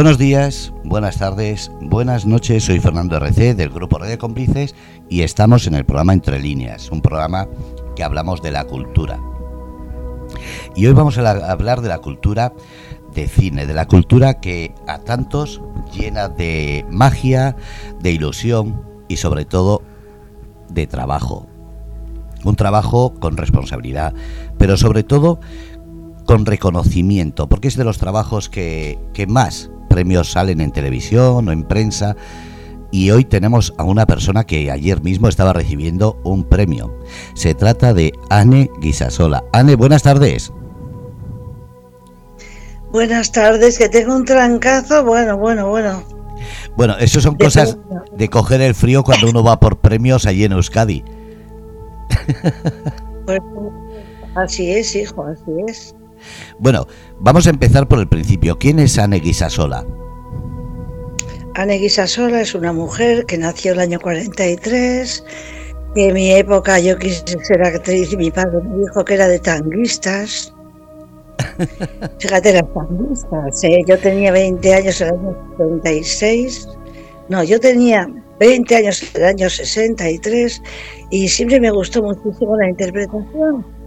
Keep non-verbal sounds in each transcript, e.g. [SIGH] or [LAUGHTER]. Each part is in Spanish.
Buenos días, buenas tardes, buenas noches. Soy Fernando RC del Grupo Red de Cómplices y estamos en el programa Entre Líneas, un programa que hablamos de la cultura. Y hoy vamos a hablar de la cultura de cine, de la cultura que a tantos llena de magia, de ilusión y sobre todo de trabajo. Un trabajo con responsabilidad, pero sobre todo con reconocimiento, porque es de los trabajos que, que más premios salen en televisión o en prensa. Y hoy tenemos a una persona que ayer mismo estaba recibiendo un premio. Se trata de Anne Guisasola. Anne, buenas tardes. Buenas tardes, que tengo un trancazo. Bueno, bueno, bueno. Bueno, eso son cosas de coger el frío cuando uno va por premios allí en Euskadi. [LAUGHS] Pues, así es, hijo, así es. Bueno, vamos a empezar por el principio. ¿Quién es Anne Guisasola? Anne Guisasola es una mujer que nació el año 43. En mi época yo quise ser actriz y mi padre me dijo que era de tanguistas. [LAUGHS] Fíjate, las tanguistas. ¿eh? Yo tenía 20 años en el año 36. No, yo tenía 20 años en el año 63 y siempre me gustó muchísimo la interpretación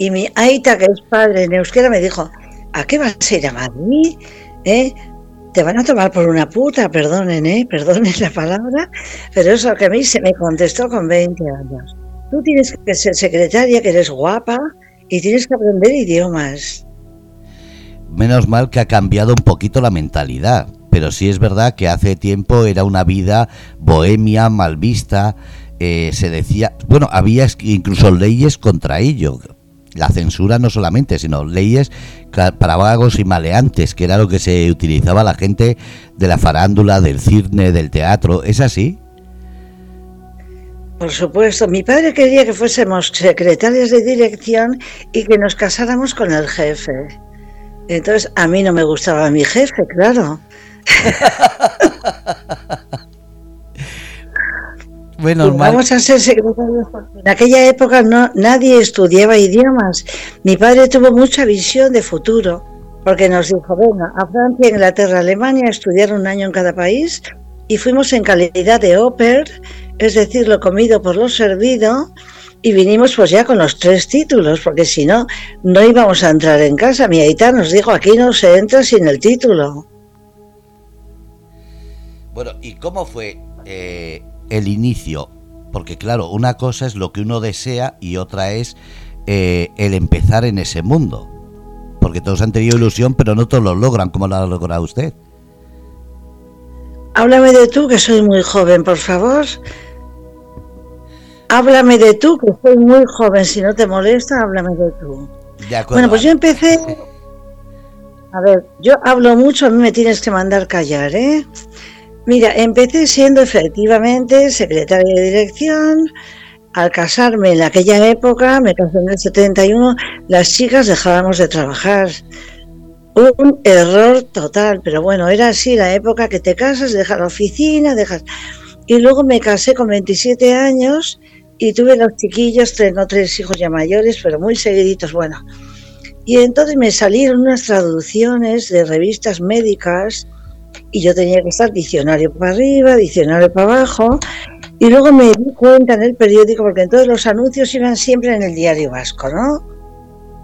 y mi Aita, que es padre en euskera, me dijo, ¿a qué vas a ir a Madrid? ¿Eh? Te van a tomar por una puta, perdonen, ¿eh? Perdonen la palabra, pero eso que a mí se me contestó con 20 años. Tú tienes que ser secretaria, que eres guapa, y tienes que aprender idiomas. Menos mal que ha cambiado un poquito la mentalidad, pero sí es verdad que hace tiempo era una vida bohemia, mal vista, eh, se decía, bueno, había incluso leyes contra ello, la censura no solamente, sino leyes para vagos y maleantes, que era lo que se utilizaba la gente de la farándula, del cine, del teatro. ¿Es así? Por supuesto, mi padre quería que fuésemos secretarias de dirección y que nos casáramos con el jefe. Entonces, a mí no me gustaba mi jefe, claro. [LAUGHS] Bueno, Vamos a ser secretarios en aquella época no, nadie estudiaba idiomas. Mi padre tuvo mucha visión de futuro, porque nos dijo, venga, a Francia, Inglaterra, Alemania, estudiar un año en cada país y fuimos en calidad de oper, es decir, lo comido por lo servido, y vinimos pues ya con los tres títulos, porque si no, no íbamos a entrar en casa. Mi aita nos dijo, aquí no se entra sin el título. Bueno, ¿y cómo fue eh, el inicio, porque claro, una cosa es lo que uno desea y otra es eh, el empezar en ese mundo. Porque todos han tenido ilusión, pero no todos lo logran como lo ha logrado usted. Háblame de tú, que soy muy joven, por favor. Háblame de tú, que soy muy joven. Si no te molesta, háblame de tú. bueno, pues yo empecé... A ver, yo hablo mucho, a mí me tienes que mandar callar, ¿eh? Mira, empecé siendo efectivamente secretaria de dirección. Al casarme en aquella época, me casé en el 71, las chicas dejábamos de trabajar. Un error total, pero bueno, era así la época que te casas, dejas la oficina, dejas... Y luego me casé con 27 años y tuve los chiquillos, tengo tres hijos ya mayores, pero muy seguiditos, bueno. Y entonces me salieron unas traducciones de revistas médicas y yo tenía que estar diccionario para arriba, diccionario para abajo, y luego me di cuenta en el periódico, porque entonces los anuncios iban siempre en el diario vasco, ¿no?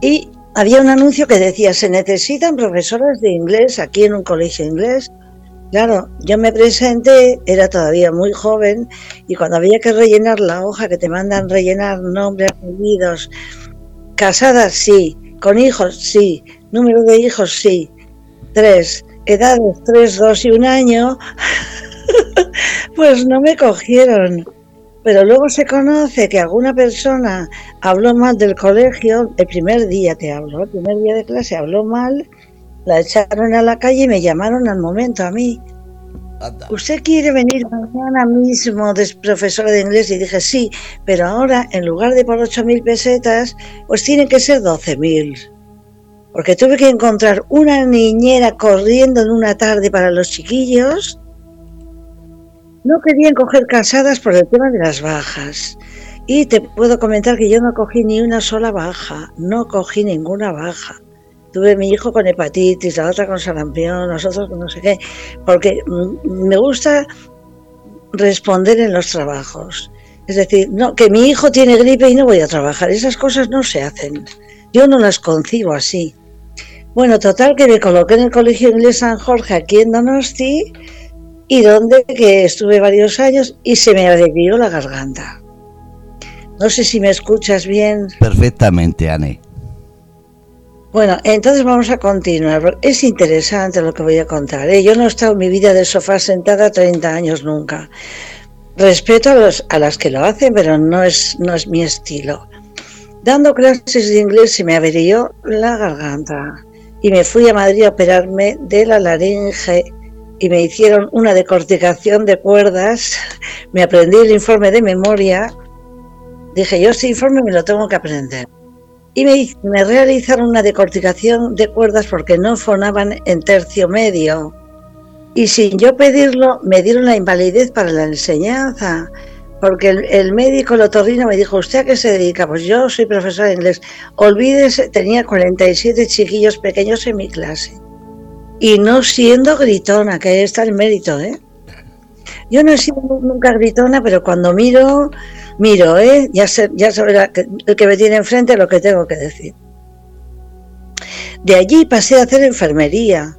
Y había un anuncio que decía, se necesitan profesoras de inglés aquí en un colegio inglés. Claro, yo me presenté, era todavía muy joven, y cuando había que rellenar la hoja que te mandan rellenar nombres, apellidos, casadas sí, con hijos sí, número de hijos sí, tres, edades 3, 2 y un año, [LAUGHS] pues no me cogieron. Pero luego se conoce que alguna persona habló mal del colegio, el primer día te hablo, el primer día de clase habló mal, la echaron a la calle y me llamaron al momento a mí. ¿Usted quiere venir mañana mismo de profesora de inglés? Y dije, sí, pero ahora en lugar de por 8.000 pesetas, pues tienen que ser 12.000 porque tuve que encontrar una niñera corriendo en una tarde para los chiquillos. No querían coger casadas por el tema de las bajas. Y te puedo comentar que yo no cogí ni una sola baja, no cogí ninguna baja. tuve mi hijo con hepatitis, la otra con sarampión, nosotros con no sé qué, porque mm, me gusta responder en los trabajos. Es decir, no, que mi hijo tiene gripe y no voy a trabajar. Esas cosas no se hacen. Yo no las concibo así. Bueno, total que me coloqué en el Colegio Inglés San Jorge aquí en Donosti y donde que estuve varios años y se me adherió la garganta. No sé si me escuchas bien. Perfectamente, Anne. Bueno, entonces vamos a continuar. Es interesante lo que voy a contar. ¿eh? Yo no he estado en mi vida de sofá sentada 30 años nunca. Respeto a, los, a las que lo hacen, pero no es, no es mi estilo. Dando clases de inglés se me averió la garganta y me fui a Madrid a operarme de la laringe y me hicieron una decorticación de cuerdas. Me aprendí el informe de memoria. Dije, yo este informe me lo tengo que aprender. Y me, me realizaron una decorticación de cuerdas porque no fonaban en tercio medio y sin yo pedirlo me dieron la invalidez para la enseñanza, porque el, médico, el otorrino, me dijo, ¿usted a qué se dedica? Pues yo soy profesor de inglés. Olvídese, tenía 47 chiquillos pequeños en mi clase. Y no siendo gritona, que está el mérito, ¿eh? Yo no he sido nunca gritona, pero cuando miro, miro, ¿eh? Ya, sé, ya sabe el que me tiene enfrente lo que tengo que decir. De allí pasé a hacer enfermería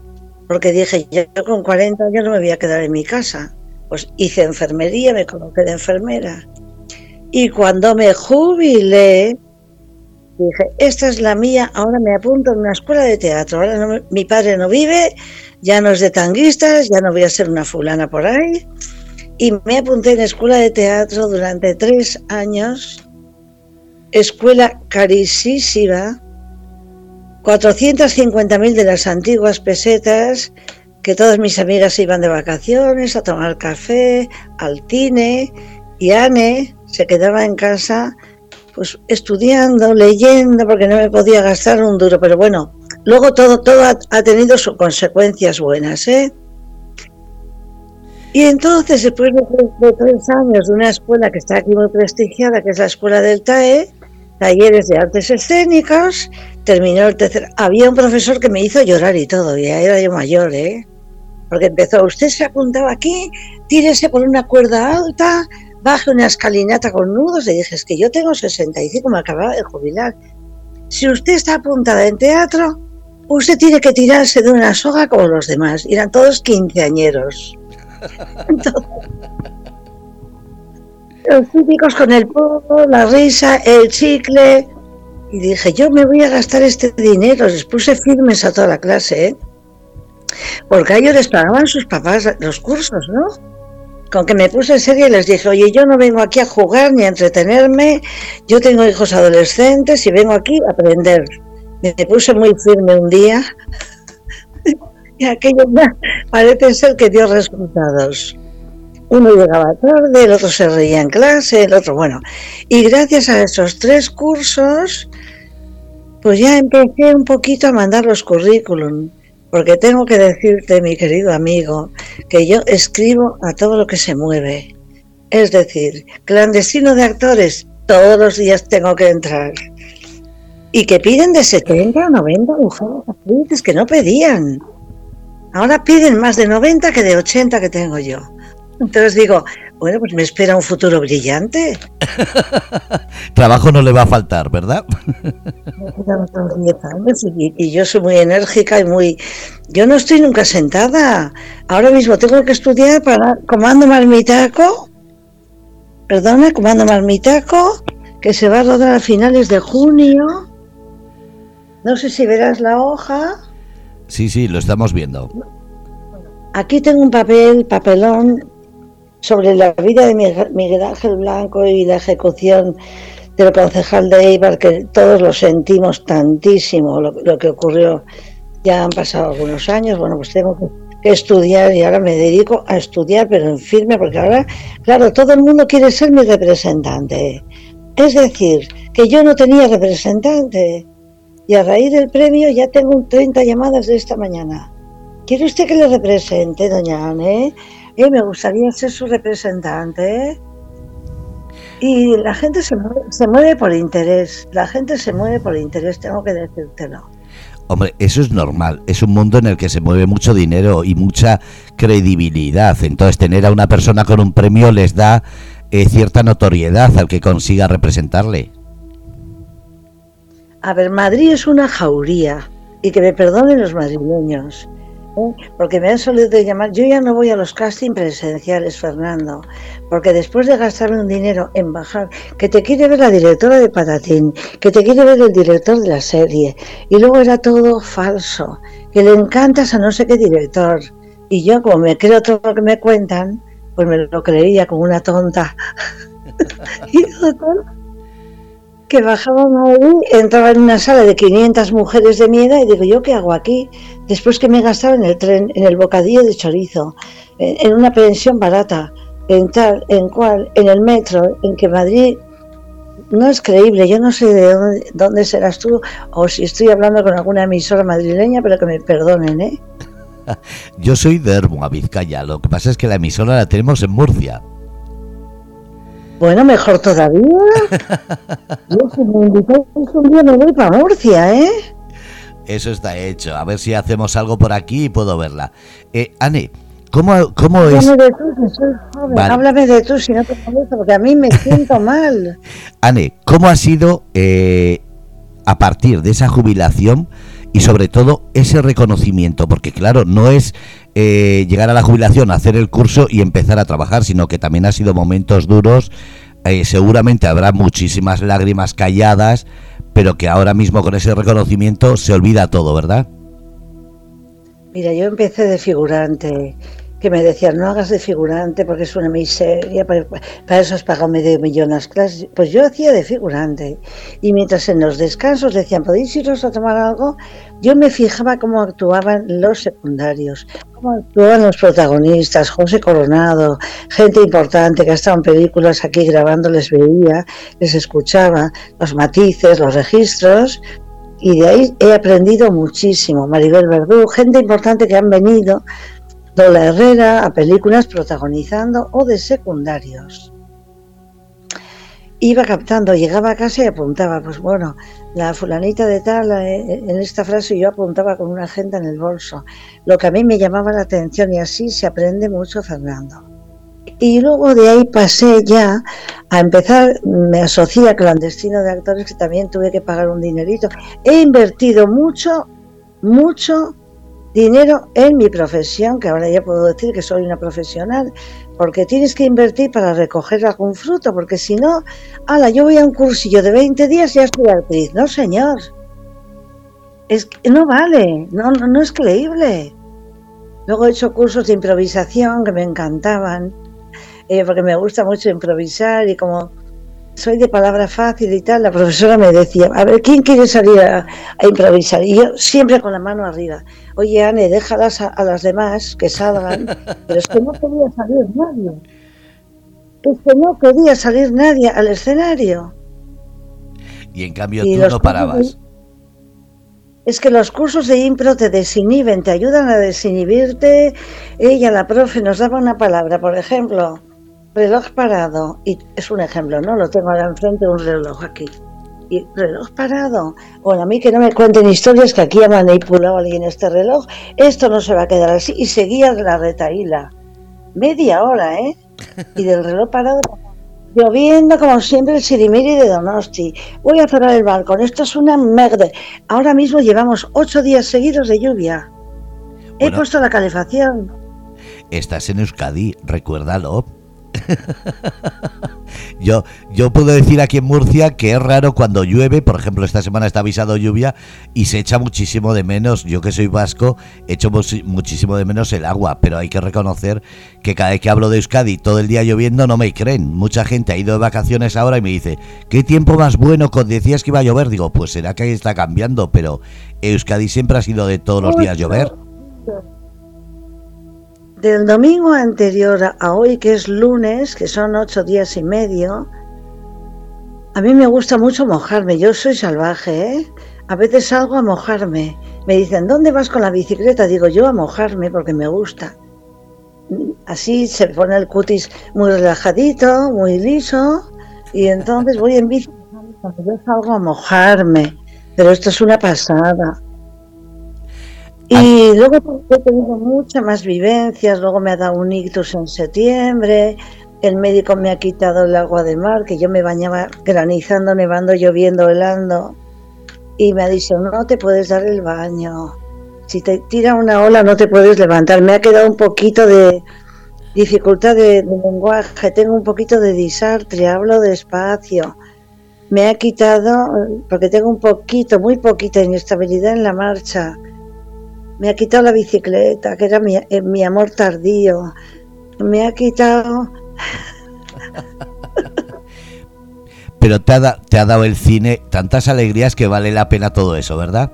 porque dije, yo con 40 años no me voy a quedar en mi casa. Pues hice enfermería, me coloqué de enfermera. Y cuando me jubilé, dije, esta es la mía, ahora me apunto en una escuela de teatro. Ahora mi padre no vive, ya no es de tanguistas, ya no voy a ser una fulana por ahí. Y me apunté en escuela de teatro durante tres años, escuela carísima, 450.000 de las antiguas pesetas, que todas mis amigas iban de vacaciones a tomar café, al cine, y Anne se quedaba en casa pues estudiando, leyendo, porque no me podía gastar un duro, pero bueno, luego todo, todo ha, tenido sus consecuencias buenas, ¿eh? Y entonces, después de, tres años de una escuela que está aquí muy prestigiada, que es la Escuela del TAE, talleres de artes escénicas, terminó el tercer. Había un profesor que me hizo llorar y todo, ya era yo mayor, ¿eh? Porque empezó, usted se apuntaba aquí, tírese por una cuerda alta, baje una escalinata con nudos. Le dije, es que yo tengo 65, me acababa de jubilar. Si usted está apuntada en teatro, usted tiene que tirarse de una soga como los demás. Eran todos quinceañeros. [LAUGHS] los típicos con el polvo, la risa, el chicle, y dije, yo me voy a gastar este dinero. Les puse firmes a toda la clase, ¿eh? Porque a ellos les pagaban sus papás los cursos, ¿no? Con que me puse en serio y les dije, oye, yo no vengo aquí a jugar ni a entretenerme, yo tengo hijos adolescentes y vengo aquí a aprender. Me puse muy firme un día [LAUGHS] y aquello parece ser que dio resultados. Uno llegaba tarde, el otro se reía en clase, el otro, bueno. Y gracias a esos tres cursos, pues ya empecé un poquito a mandar los currículum, porque tengo que decirte, mi querido amigo, que yo escribo a todo lo que se mueve. Es decir, clandestino de actores, todos los días tengo que entrar. Y que piden de 70 o 90 mujeres actrices que no pedían. Ahora piden más de 90 que de 80 que tengo yo. Entonces digo, bueno, pues me espera un futuro brillante. [LAUGHS] Trabajo no le va a faltar, ¿verdad? y yo soy muy enérgica y muy... Yo no estoy nunca sentada. Ahora mismo tengo que estudiar para Comando Marmitaco. Perdona, Comando Marmitaco, que se va a rodar a finales de junio. No sé si verás la hoja. Sí, sí, lo estamos viendo. Aquí tengo un papel, papelón, sobre la vida de Miguel Ángel Blanco y la ejecución del concejal de Eibar, que todos lo sentimos tantísimo, lo, que ocurrió. Ya han pasado algunos años, bueno, pues tengo que, estudiar y ahora me dedico a estudiar, pero en firme, porque ahora, claro, todo el mundo quiere ser mi representante. Es decir, que yo no tenía representante. Y a raíz del premio ya tengo 30 llamadas de esta mañana. ¿Quiere usted que le represente, doña Anne? Eh, me gustaría ser su representante. Y la gente se mueve, por interés, la gente se mueve por interés, tengo que decírtelo. Hombre, eso es normal. Es un mundo en el que se mueve mucho dinero y mucha credibilidad. Entonces, tener a una persona con un premio les da eh, cierta notoriedad al que consiga representarle. A ver, Madrid es una jauría. Y que me perdonen los madrileños porque me han solido llamar, yo ya no voy a los casting presenciales, Fernando, porque después de gastarme un dinero en bajar, que te quiere ver la directora de Patatín, que te quiere ver el director de la serie, y luego era todo falso, que le encantas a no sé qué director, y yo como me creo todo lo que me cuentan, pues me lo creía como una tonta. [LAUGHS] y que bajaba a Madrid, entraba en una sala de 500 mujeres de miedo y digo, ¿yo qué hago aquí? Después que me gastaba en el tren, en el bocadillo de chorizo, en una pensión barata, en tal, en cual, en el metro, en que Madrid no es creíble. Yo no sé de dónde, serás tú o si estoy hablando con alguna emisora madrileña, pero que me perdonen, ¿eh? [LAUGHS] Yo soy de Hermo, Vizcaya. Lo que pasa es que la emisora la tenemos en Murcia. Bueno, mejor todavía. [LAUGHS] Yo si me invitáis un día me voy para Murcia, ¿eh? Eso está hecho. A ver si hacemos algo por aquí y puedo verla. Eh, Anne, ¿cómo, cómo es...? De tú, soy joven. Háblame de tú, si no te molesta, porque a mí me siento [LAUGHS] mal. Anne, ¿cómo ha sido eh, a partir de esa jubilación y sobre todo ese reconocimiento? Porque claro, no es eh, llegar a la jubilación, hacer el curso y empezar a trabajar, sino que también ha sido momentos duros. Eh, seguramente habrá muchísimas lágrimas calladas, pero que ahora mismo con ese reconocimiento se olvida todo, ¿verdad? Mira, yo empecé de figurante que me decían, no hagas de figurante porque es una miseria, para, eso has pagado medio millón las clases. Pues yo hacía de figurante. Y mientras en los descansos decían, ¿podéis iros a tomar algo? Yo me fijaba cómo actuaban los secundarios, cómo actuaban los protagonistas, José Coronado, gente importante que ha estado en películas aquí grabando, les veía, les escuchaba, los matices, los registros, y de ahí he aprendido muchísimo. Maribel Verdú, gente importante que han venido Lola Herrera a películas protagonizando o de secundarios. Iba captando, llegaba a casa y apuntaba, pues bueno, la fulanita de tal, eh, en esta frase yo apuntaba con una agenda en el bolso, lo que a mí me llamaba la atención y así se aprende mucho Fernando. Y luego de ahí pasé ya a empezar, me asocié a clandestino de actores que también tuve que pagar un dinerito. He invertido mucho, mucho dinero en mi profesión, que ahora ya puedo decir que soy una profesional, porque tienes que invertir para recoger algún fruto, porque si no, ala, yo voy a un cursillo de 20 días y ya estoy actriz. No, señor. Es que no vale, no, no, es creíble. Luego he hecho cursos de improvisación que me encantaban, eh, porque me gusta mucho improvisar y como soy de palabra fácil y tal, la profesora me decía, a ver, ¿quién quiere salir a, improvisar? Y yo siempre con la mano arriba, oye, Anne, déjalas a, las demás que salgan, [LAUGHS] pero es que no quería salir nadie. Es que no quería salir nadie al escenario. Y en cambio tú no parabas. es que los cursos de impro te desinhiben, te ayudan a desinhibirte. Ella, la profe, nos daba una palabra, por ejemplo, reloj parado, y es un ejemplo, ¿no? Lo tengo ahora enfrente, un reloj aquí. Y reloj parado. Bueno, a mí que no me cuenten historias que aquí ha manipulado alguien este reloj. Esto no se va a quedar así. Y seguía la retaíla. Media hora, ¿eh? Y del reloj parado lloviendo como siempre el sirimiri de Donosti. Voy a cerrar el balcón. Esto es una merda. Ahora mismo llevamos ocho días seguidos de lluvia. He puesto la calefacción. Estás en Euskadi, recuérdalo. [LAUGHS] yo, yo puedo decir aquí en Murcia que es raro cuando llueve, por ejemplo, esta semana está avisado lluvia y se echa muchísimo de menos. Yo que soy vasco, echo muchísimo de menos el agua, pero hay que reconocer que cada vez que hablo de Euskadi todo el día lloviendo no me creen. Mucha gente ha ido de vacaciones ahora y me dice, ¿qué tiempo más bueno? Decías que iba a llover. Digo, pues será que ahí está cambiando, pero Euskadi siempre ha sido de todos los días llover. Del domingo anterior a hoy, que es lunes, que son ocho días y medio, a mí me gusta mucho mojarme. Yo soy salvaje, ¿eh? A veces salgo a mojarme. Me dicen, ¿dónde vas con la bicicleta? Digo, yo a mojarme porque me gusta. Así se pone el cutis muy relajadito, muy liso, y entonces voy en bici. Yo salgo a mojarme, pero esto es una pasada. Y luego he tenido muchas más vivencias, luego me ha dado un ictus en septiembre, el médico me ha quitado el agua de mar, que yo me bañaba granizando, nevando, lloviendo, helando, y me ha dicho, no te puedes dar el baño, si te tira una ola no te puedes levantar. Me ha quedado un poquito de dificultad de, lenguaje, tengo un poquito de disartre, hablo despacio. Me ha quitado, porque tengo un poquito, muy poquita inestabilidad en la marcha. Me ha quitado la bicicleta, que era mi, eh, mi amor tardío. Me ha quitado... [LAUGHS] Pero te ha, te ha dado el cine tantas alegrías que vale la pena todo eso, ¿verdad?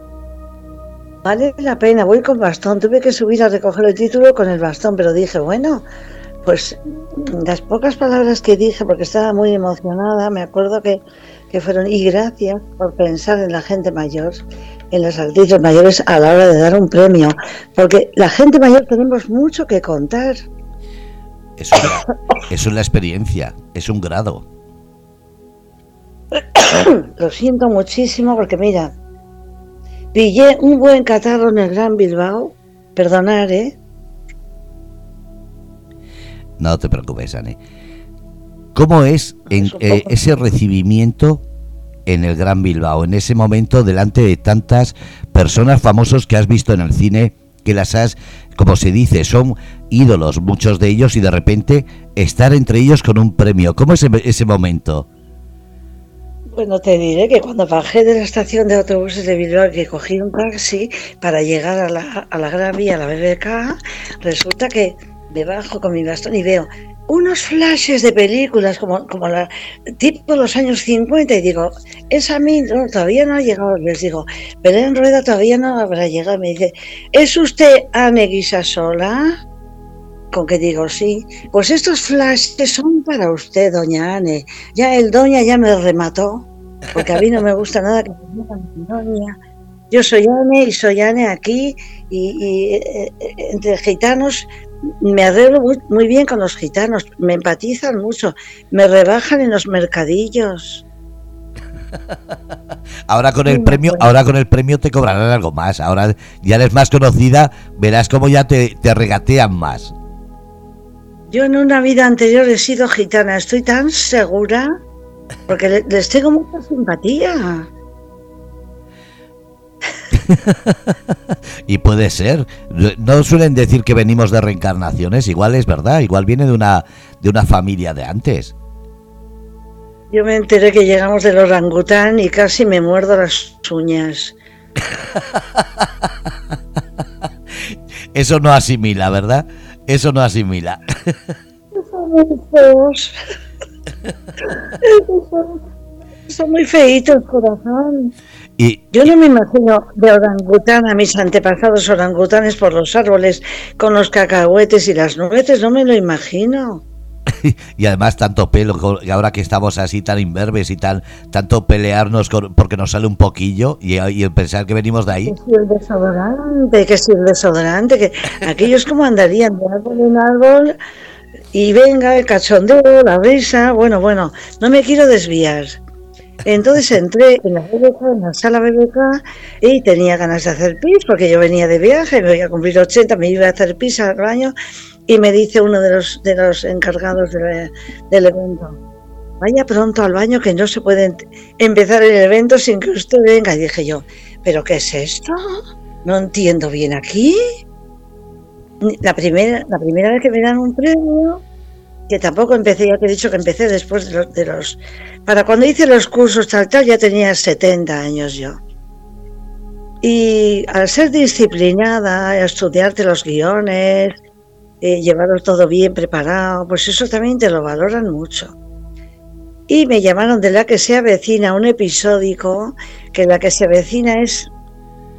Vale la pena, voy con bastón. Tuve que subir a recoger el título con el bastón, pero dije, bueno, pues las pocas palabras que dije, porque estaba muy emocionada, me acuerdo que, que fueron, y gracias por pensar en la gente mayor, en las actrices mayores a la hora de dar un premio, porque la gente mayor tenemos mucho que contar. Es [COUGHS] es una experiencia, es un grado. [COUGHS] Lo siento muchísimo porque mira, Pillé un buen catarro en el Gran Bilbao. Perdonar, ¿eh? No te preocupes, Ani. ¿Cómo es en, eh, ese recibimiento en el Gran Bilbao, en ese momento delante de tantas personas famosos que has visto en el cine, que las has, como se dice, son ídolos muchos de ellos y de repente estar entre ellos con un premio? ¿Cómo es ese momento? Bueno, te diré que cuando bajé de la estación de autobuses de Bilbao, que cogí un taxi para llegar a la, a la Gran Vía, a la BBK, resulta que me bajo con mi bastón y veo unos flashes de películas como, como la tipo los años 50 y digo, esa a mí no, todavía no ha llegado. Les digo, en Rueda todavía no habrá llegado. Me dice, ¿es usted Anne Guisasola? Con que digo, sí. Pues estos flashes son para usted, doña Anne. Ya el doña ya me remató, porque a mí no me gusta nada que me doña. Yo soy Anne y soy Anne aquí y, eh, entre gitanos me arreglo muy, bien con los gitanos, me empatizan mucho, me rebajan en los mercadillos. [LAUGHS] ahora con el premio, ahora con el premio te cobrarán algo más. Ahora ya eres más conocida, verás cómo ya te, te regatean más. Yo en una vida anterior he sido gitana, estoy tan segura porque les tengo mucha simpatía. [LAUGHS] y puede ser. No suelen decir que venimos de reencarnaciones, igual es verdad, igual viene de una de una familia de antes. Yo me enteré que llegamos del orangután y casi me muerdo las uñas. [LAUGHS] Eso no asimila, ¿verdad? Eso no asimila. [LAUGHS] Son muy feos. Son muy feitos, corazón. Y, Yo no me imagino de orangután a mis antepasados orangutanes por los árboles con los cacahuetes y las nueces, no me lo imagino. [LAUGHS] y además tanto pelo, y ahora que estamos así tan imberbes y tan tanto pelearnos porque nos sale un poquillo y, y pensar que venimos de ahí. Que si el desodorante, que si el desodorante, que aquellos como andarían de árbol en árbol y venga el cachondeo, la risa, bueno, bueno, no me quiero desviar. Entonces entré en la BBK, en la sala BBK, y tenía ganas de hacer pis, porque yo venía de viaje, me voy a cumplir 80, me iba a hacer pis al baño, y me dice uno de los, de los encargados del evento, vaya pronto al baño que no se puede empezar el evento sin que usted venga. Y dije yo, ¿pero qué es esto? No entiendo bien aquí. La primera, la primera vez que me dan un premio, que tampoco empecé, ya te he dicho que empecé después de los, para cuando hice los cursos tal tal ya tenía 70 años yo. Y al ser disciplinada, estudiarte los guiones, eh, llevarlo todo bien preparado, pues eso también te lo valoran mucho. Y me llamaron de la que se avecina un episódico, que la que se avecina es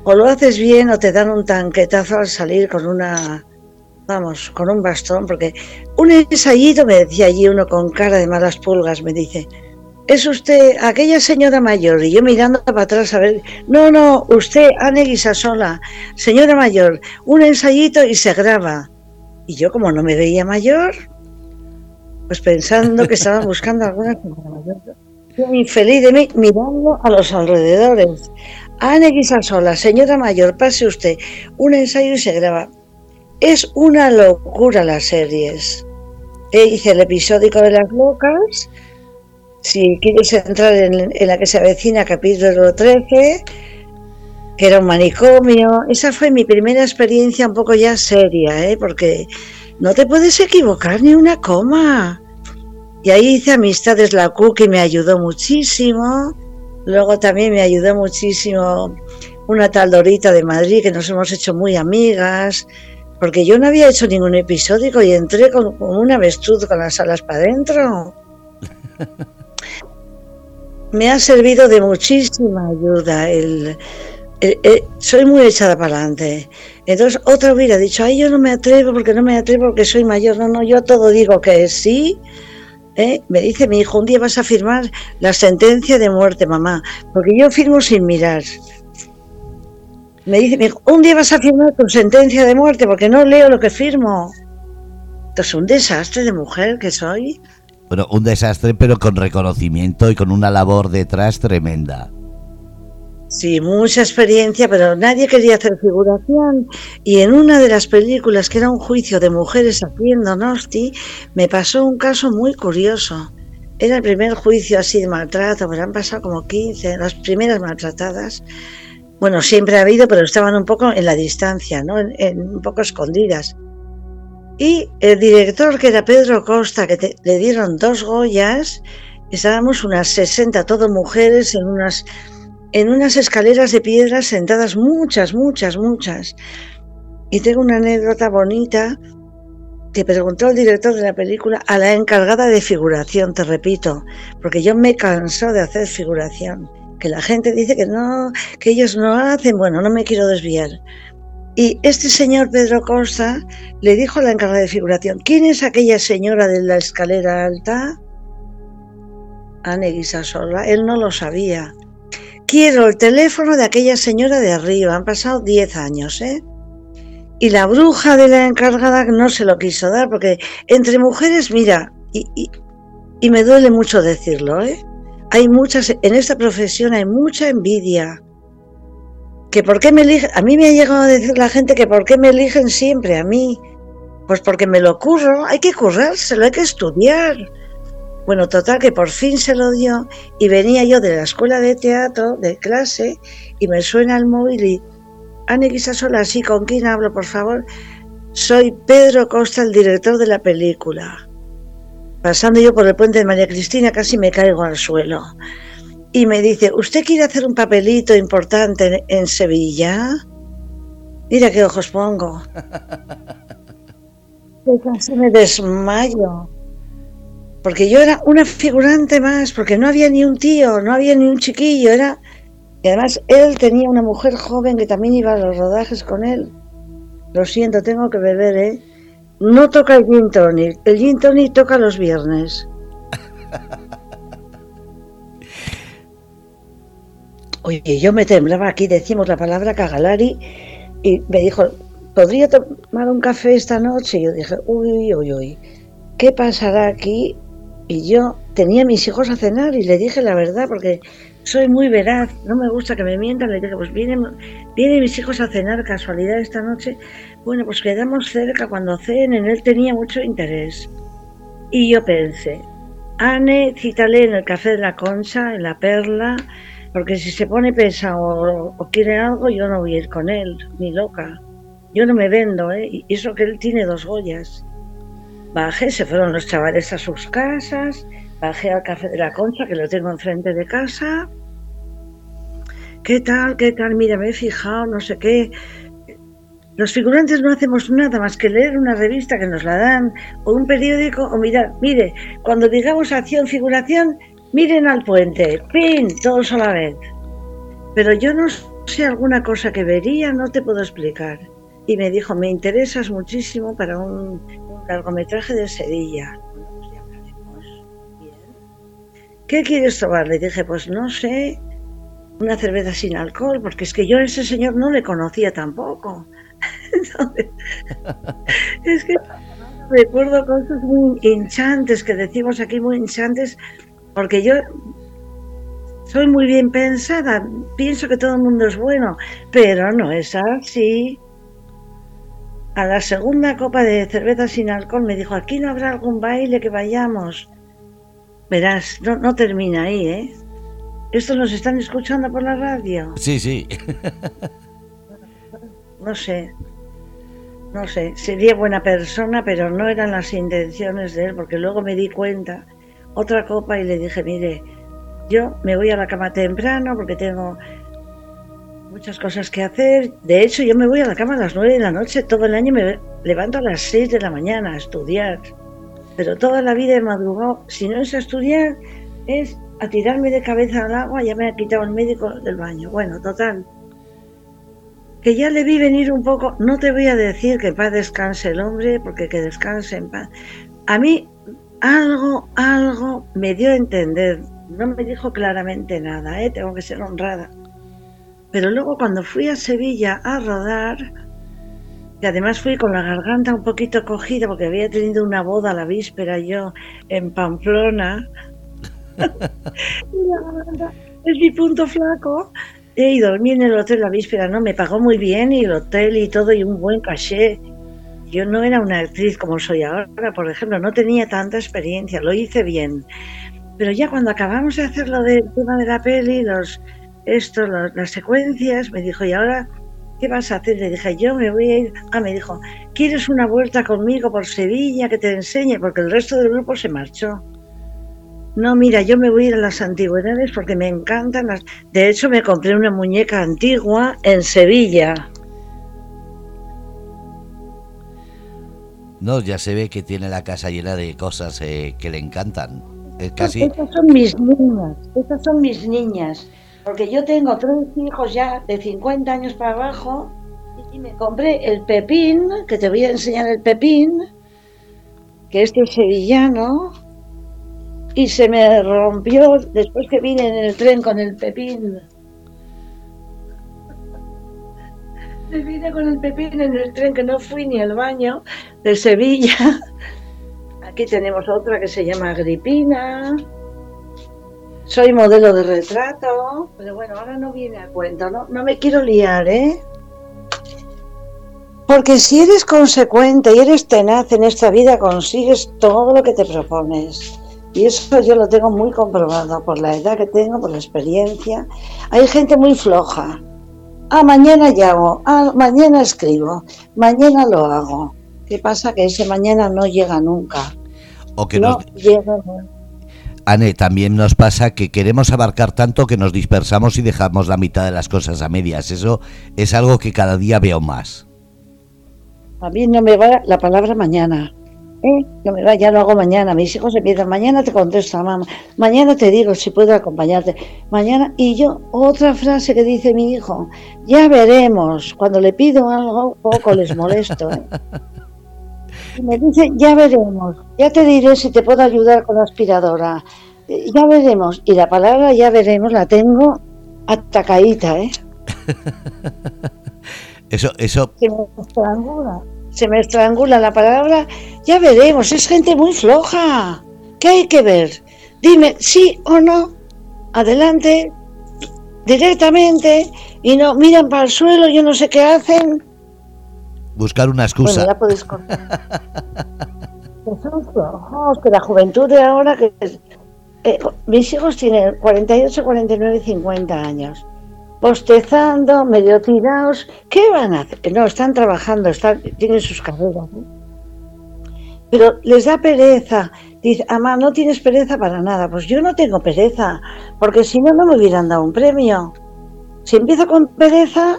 o lo haces bien o te dan un tanquetazo al salir con una, vamos, con un bastón, porque un ensayito, me decía allí uno con cara de malas pulgas, me dice, es usted aquella señora mayor, y yo mirando para atrás a ver, no, no, usted, Anne Guisasola, señora mayor, un ensayito y se graba. Y yo como no me veía mayor, pues pensando que estaba [LAUGHS] buscando alguna señora mayor. Yo infeliz de mí mirando a los alrededores, Ana Guisasola, señora mayor, pase usted. Un ensayo y se graba. Es una locura las series. E hice el episódico de las locas. Si quieres entrar en, la que se avecina, capítulo 13, que era un manicomio. Esa fue mi primera experiencia un poco ya seria, ¿eh? porque no te puedes equivocar ni una coma. Y ahí hice amistades, la que me ayudó muchísimo. Luego también me ayudó muchísimo una tal Dorita de Madrid, que nos hemos hecho muy amigas, porque yo no había hecho ningún episódico y entré con, un avestruz con las alas para adentro. [LAUGHS] me ha servido de muchísima ayuda. El, soy muy echada para adelante. Entonces otra hubiera dicho, ay, yo no me atrevo porque no me atrevo porque soy mayor. No, no, yo todo digo que sí ¿Eh? Me dice mi hijo, un día vas a firmar la sentencia de muerte, mamá, porque yo firmo sin mirar. Me dice mi hijo, un día vas a firmar tu sentencia de muerte porque no leo lo que firmo. Entonces, un desastre de mujer que soy. Bueno, un desastre, pero con reconocimiento y con una labor detrás tremenda. Sí, mucha experiencia, pero nadie quería hacer figuración. Y en una de las películas, que era un juicio de mujeres haciendo Nosti, me pasó un caso muy curioso. Era el primer juicio así de maltrato, pero han pasado como 15, las primeras maltratadas. Bueno, siempre ha habido, pero estaban un poco en la distancia, ¿no? En, un poco escondidas. Y el director, que era Pedro Costa, que le dieron dos Goyas, estábamos unas 60, todo mujeres, en unas escaleras de piedra sentadas muchas, muchas, muchas. Y tengo una anécdota bonita que preguntó el director de la película a la encargada de figuración, te repito, porque yo me canso de hacer figuración, que la gente dice que no, que ellos no hacen, bueno, no me quiero desviar. Y este señor Pedro Costa le dijo a la encargada de figuración, ¿quién es aquella señora de la escalera alta? Anne Sola, él no lo sabía. Quiero el teléfono de aquella señora de arriba. Han pasado 10 años, ¿eh? Y la bruja de la encargada no se lo quiso dar porque entre mujeres, mira, y, y, me duele mucho decirlo, ¿eh? Hay muchas, en esta profesión hay mucha envidia. Que por qué me a mí me ha llegado a decir la gente que por qué me eligen siempre a mí. Pues porque me lo curro, hay que currárselo, hay que estudiar. Bueno, total que por fin se lo dio y venía yo de la escuela de teatro, de clase, y me suena el móvil y, Ane sola, sí, ¿con quién hablo, por favor? Soy Pedro Costa, el director de la película. Pasando yo por el puente de María Cristina, casi me caigo al suelo. Y me dice, ¿usted quiere hacer un papelito importante en, Sevilla? Mira qué ojos pongo. [LAUGHS] casi me desmayo porque yo era una figurante más, porque no había ni un tío, no había ni un chiquillo, era... Y además él tenía una mujer joven que también iba a los rodajes con él. Lo siento, tengo que beber, ¿eh? No toca el gin tonic, el gin tonic toca los viernes. [LAUGHS] Oye, yo me temblaba aquí, decimos la palabra cagalari, y me dijo, ¿podría tomar un café esta noche? Y yo dije, uy, uy, uy, ¿qué pasará aquí? Y yo tenía a mis hijos a cenar y le dije la verdad porque soy muy veraz, no me gusta que me mientan. Le dije, pues vienen, vienen mis hijos a cenar, casualidad esta noche. Bueno, pues quedamos cerca cuando cenen, él tenía mucho interés. Y yo pensé, Anne, cítale en el café de la Concha, en la Perla, porque si se pone pesado o, o, quiere algo, yo no voy a ir con él, ni loca. Yo no me vendo, ¿eh? Y eso que él tiene dos joyas. Bajé, se fueron los chavales a sus casas, bajé al café de la Concha, que lo tengo enfrente de casa. ¿Qué tal? ¿Qué tal? Mira, me he fijado, no sé qué. Los figurantes no hacemos nada más que leer una revista que nos la dan, o un periódico, o mirar, mire, cuando digamos acción, figuración, miren al puente, ¡pin! Todos a la vez. Pero yo no sé alguna cosa que vería, no te puedo explicar. Y me dijo, me interesas muchísimo para un largometraje de Sevilla. ¿Qué quieres tomar? Le dije, pues no sé, una cerveza sin alcohol, porque es que yo a ese señor no le conocía tampoco. Es que recuerdo cosas muy hinchantes, que decimos aquí muy hinchantes, porque yo soy muy bien pensada, pienso que todo el mundo es bueno, pero no es así. A la segunda copa de cerveza sin alcohol me dijo, aquí no habrá algún baile que vayamos. Verás, no, no termina ahí, ¿eh? ¿Estos nos están escuchando por la radio? Sí, sí. No sé. No sé, sería buena persona, pero no eran las intenciones de él, porque luego me di cuenta, otra copa y le dije, mire, yo me voy a la cama temprano porque tengo muchas cosas que hacer. De hecho, yo me voy a la cama a las nueve de la noche. Todo el año me levanto a las seis de la mañana a estudiar. Pero toda la vida he madrugado. Si no es a estudiar, es a tirarme de cabeza al agua. Ya me ha quitado el médico del baño. Bueno, total. Que ya le vi venir un poco. No te voy a decir que paz descanse el hombre, porque que descanse en paz. A mí algo, algo me dio a entender no me dijo claramente nada, ¿eh? tengo que ser honrada. Pero luego cuando fui a Sevilla a rodar, y además fui con la garganta un poquito cogida porque había tenido una boda la víspera yo en Pamplona, [LAUGHS] es mi punto flaco, y dormí en el hotel la víspera, ¿no? Me pagó muy bien y el hotel y todo y un buen caché. Yo no era una actriz como soy ahora, por ejemplo, no tenía tanta experiencia, lo hice bien. Pero ya cuando acabamos de hacer lo del tema de la peli, los, esto, las secuencias, me dijo, ¿y ahora qué vas a hacer? Le dije, yo me voy a ir. Ah, me dijo, ¿quieres una vuelta conmigo por Sevilla que te enseñe? Porque el resto del grupo se marchó. No, mira, yo me voy a ir a las antigüedades porque me encantan las. De hecho, me compré una muñeca antigua en Sevilla. No, ya se ve que tiene la casa llena de cosas eh, que le encantan. Estas son mis niñas, estas son mis niñas, porque yo tengo tres hijos ya de 50 años para abajo y me compré el pepín, que te voy a enseñar el pepín, que este es sevillano, y se me rompió después que vine en el tren con el pepín. Me vine con el pepín en el tren que no fui ni al baño de Sevilla Aquí tenemos otra que se llama Agripina. Soy modelo de retrato, pero bueno, ahora no viene a cuento, no, no me quiero liar, ¿eh? Porque si eres consecuente y eres tenaz en esta vida, consigues todo lo que te propones. Y eso yo lo tengo muy comprobado por la edad que tengo, por la experiencia. Hay gente muy floja. Ah, mañana llamo, ah, mañana escribo, mañana lo hago. ¿Qué pasa? Que ese mañana no llega nunca. O que no, Ane, también nos pasa que queremos abarcar tanto que nos dispersamos y dejamos la mitad de las cosas a medias. Eso es algo que cada día veo más. A mí no me va la palabra mañana. ¿Eh? No me va, ya lo hago mañana. Mis hijos empiezan, mañana te contesto, mamá. Mañana te digo si puedo acompañarte. Mañana, y yo, otra frase que dice mi hijo, ya veremos. Cuando le pido algo, poco les molesto. ¿eh? [LAUGHS] me dice, ya veremos, ya te diré si te puedo ayudar con la aspiradora. Eh, ya veremos. Y la palabra ya veremos la tengo atacadita, ¿eh? [LAUGHS] eso, eso. Se me. Se me estrangula la palabra. Ya veremos. Es gente muy floja. ¿Qué hay que ver? Dime sí o no. Adelante. Directamente. Y no miran para el suelo. Yo no sé qué hacen buscar una excusa. Bueno, ya podéis contar. [LAUGHS] ojos, que la juventud de ahora, que eh, mis hijos tienen 48, 49, 50 años, postezando, medio tirados, ¿qué van a hacer? No, están trabajando, están, tienen sus carreras. Pero les da pereza. Dice, ama, no tienes pereza para nada. Pues yo no tengo pereza, porque si no, no me hubieran dado un premio. Si empiezo con pereza,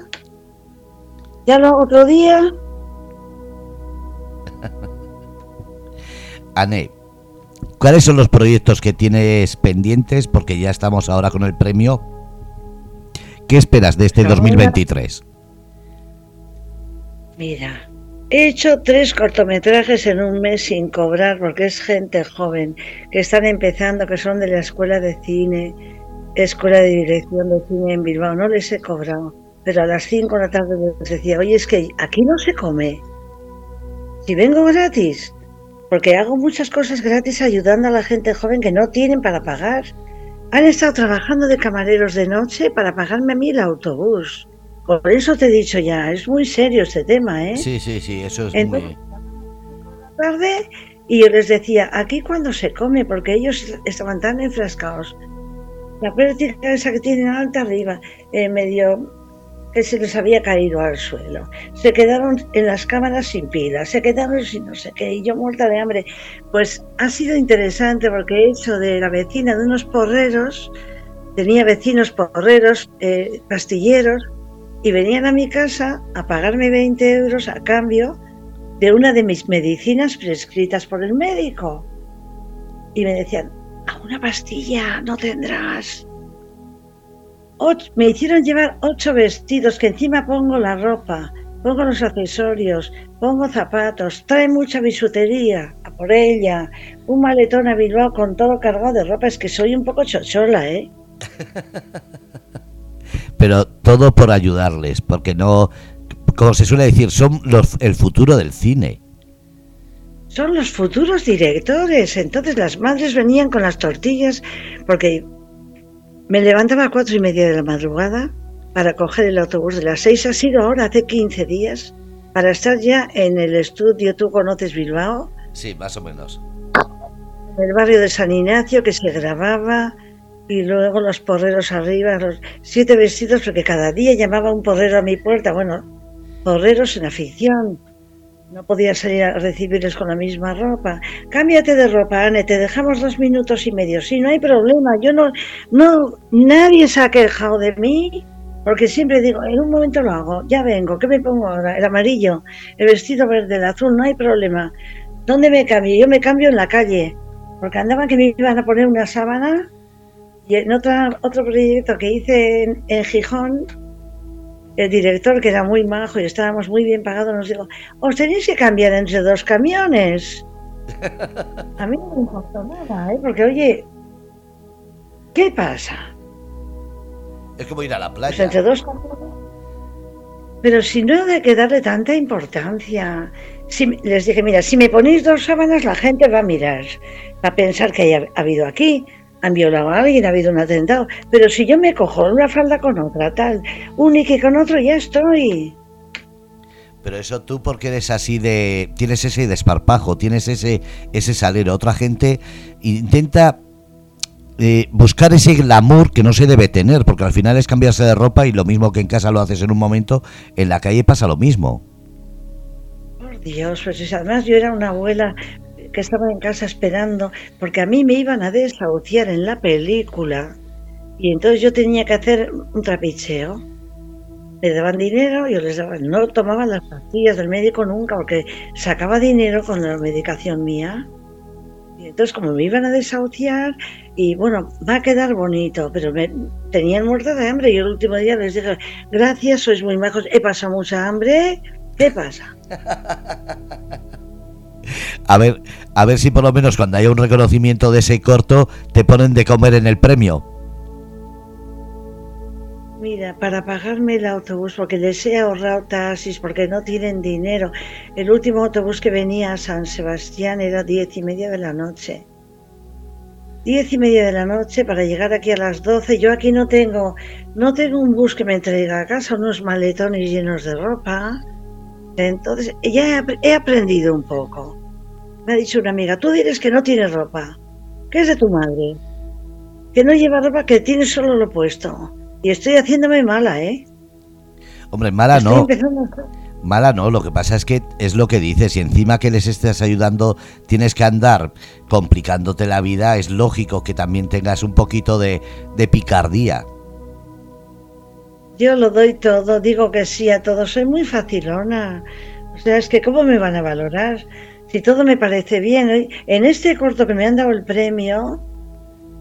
ya lo otro día [LAUGHS] Ane, ¿cuáles son los proyectos que tienes pendientes? Porque ya estamos ahora con el premio. ¿Qué esperas de este 2023? Mira, he hecho tres cortometrajes en un mes sin cobrar porque es gente joven que están empezando, que son de la escuela de cine, escuela de dirección de cine en Bilbao. No les he cobrado, pero a las 5 de la tarde les decía, oye, es que aquí no se come. Si vengo gratis, porque hago muchas cosas gratis ayudando a la gente joven que no tienen para pagar. Han estado trabajando de camareros de noche para pagarme a mí el autobús. Por eso te he dicho ya, es muy serio este tema, ¿eh? Sí, sí, sí, eso es muy... tarde y yo les decía, aquí cuando se come, porque ellos estaban tan enfrascados, la práctica esa que tienen alta arriba, eh, medio que se les había caído al suelo. Se quedaron en las cámaras sin pilas, se quedaron sin no sé qué, y yo muerta de hambre. Pues ha sido interesante porque he hecho de la vecina de unos porreros, tenía vecinos porreros, eh, pastilleros, y venían a mi casa a pagarme 20 euros a cambio de una de mis medicinas prescritas por el médico. Y me decían, a una pastilla no tendrás me hicieron llevar ocho vestidos que encima pongo la ropa, pongo los accesorios, pongo zapatos, trae mucha bisutería a por ella, un maletón a Bilbao con todo cargado de ropa, es que soy un poco chochola, ¿eh? [LAUGHS] Pero todo por ayudarles, porque no, como se suele decir, son los, el futuro del cine. Son los futuros directores. Entonces las madres venían con las tortillas, porque me levantaba a cuatro y media de la madrugada para coger el autobús de las seis. Ha sido ahora, hace 15 días, para estar ya en el estudio. ¿Tú conoces Bilbao? Sí, más o menos. En el barrio de San Ignacio, que se grababa, y luego los porreros arriba, los siete vestidos, porque cada día llamaba un porrero a mi puerta. Bueno, porreros en afición no podía salir a recibirles con la misma ropa. Cámbiate de ropa, Anne, te dejamos dos minutos y medio. Sí, no hay problema. Yo no, no, nadie se ha quejado de mí, porque siempre digo, en un momento lo hago, ya vengo, ¿qué me pongo ahora? El amarillo, el vestido verde, el azul, no hay problema. ¿Dónde me cambio? Yo me cambio en la calle, porque andaban que me iban a poner una sábana y en otra, otro proyecto que hice en, en Gijón, el director, que era muy majo y estábamos muy bien pagados, nos dijo, os tenéis que cambiar entre dos camiones. [LAUGHS] A mí no me importó nada, ¿eh? porque oye, ¿qué pasa? Es como ir a la Pues playa. entre dos camiones. Pero si no hay que darle tanta importancia. Si, les dije, mira, si me ponéis dos sábanas, la gente va a mirar, va a pensar que haya habido aquí han violado a alguien, ha habido un atentado. Pero si yo me cojo una falda con otra, tal, un Ike con otro, ya estoy. Pero eso tú porque eres así de... Tienes ese desparpajo, tienes ese, ese salero. Otra gente intenta eh, buscar ese glamour que no se debe tener, porque al final es cambiarse de ropa y lo mismo que en casa lo haces en un momento, en la calle pasa lo mismo. Por Dios, pues además yo era una abuela que estaba en casa esperando, porque a mí me iban a desahuciar en la película y entonces yo tenía que hacer un trapicheo. Me daban dinero, yo les daba, no tomaban las pastillas del médico nunca porque sacaba dinero con la medicación mía. Y entonces como me iban a desahuciar y bueno, va a quedar bonito, pero me tenían muerta de hambre y el último día les dije, gracias, sois muy majos, he pasado mucha hambre, ¿qué pasa? [LAUGHS] [LAUGHS] A ver, a ver si por lo menos cuando haya un reconocimiento de ese corto te ponen de comer en el premio. Mira, para pagarme el autobús, porque les he ahorrado taxis, porque no tienen dinero. El último autobús que venía a San Sebastián era diez y media de la noche. Diez y media de la noche para llegar aquí a las doce. Yo aquí no tengo, no tengo un bus que me entregue a casa, unos maletones llenos de ropa. Entonces, ya he aprendido un poco. Me ha dicho una amiga, tú dices que no tienes ropa, que es de tu madre, que no lleva ropa, que tiene solo lo puesto. Y estoy haciéndome mala, ¿eh? Hombre, mala estoy no. A... Mala no, lo que pasa es que es lo que dices, y encima que les estés ayudando tienes que andar complicándote la vida, es lógico que también tengas un poquito de, de picardía. Yo lo doy todo, digo que sí a todo, soy muy facilona. O sea, es que ¿cómo me van a valorar? Si todo me parece bien. En este corto que me han dado el premio,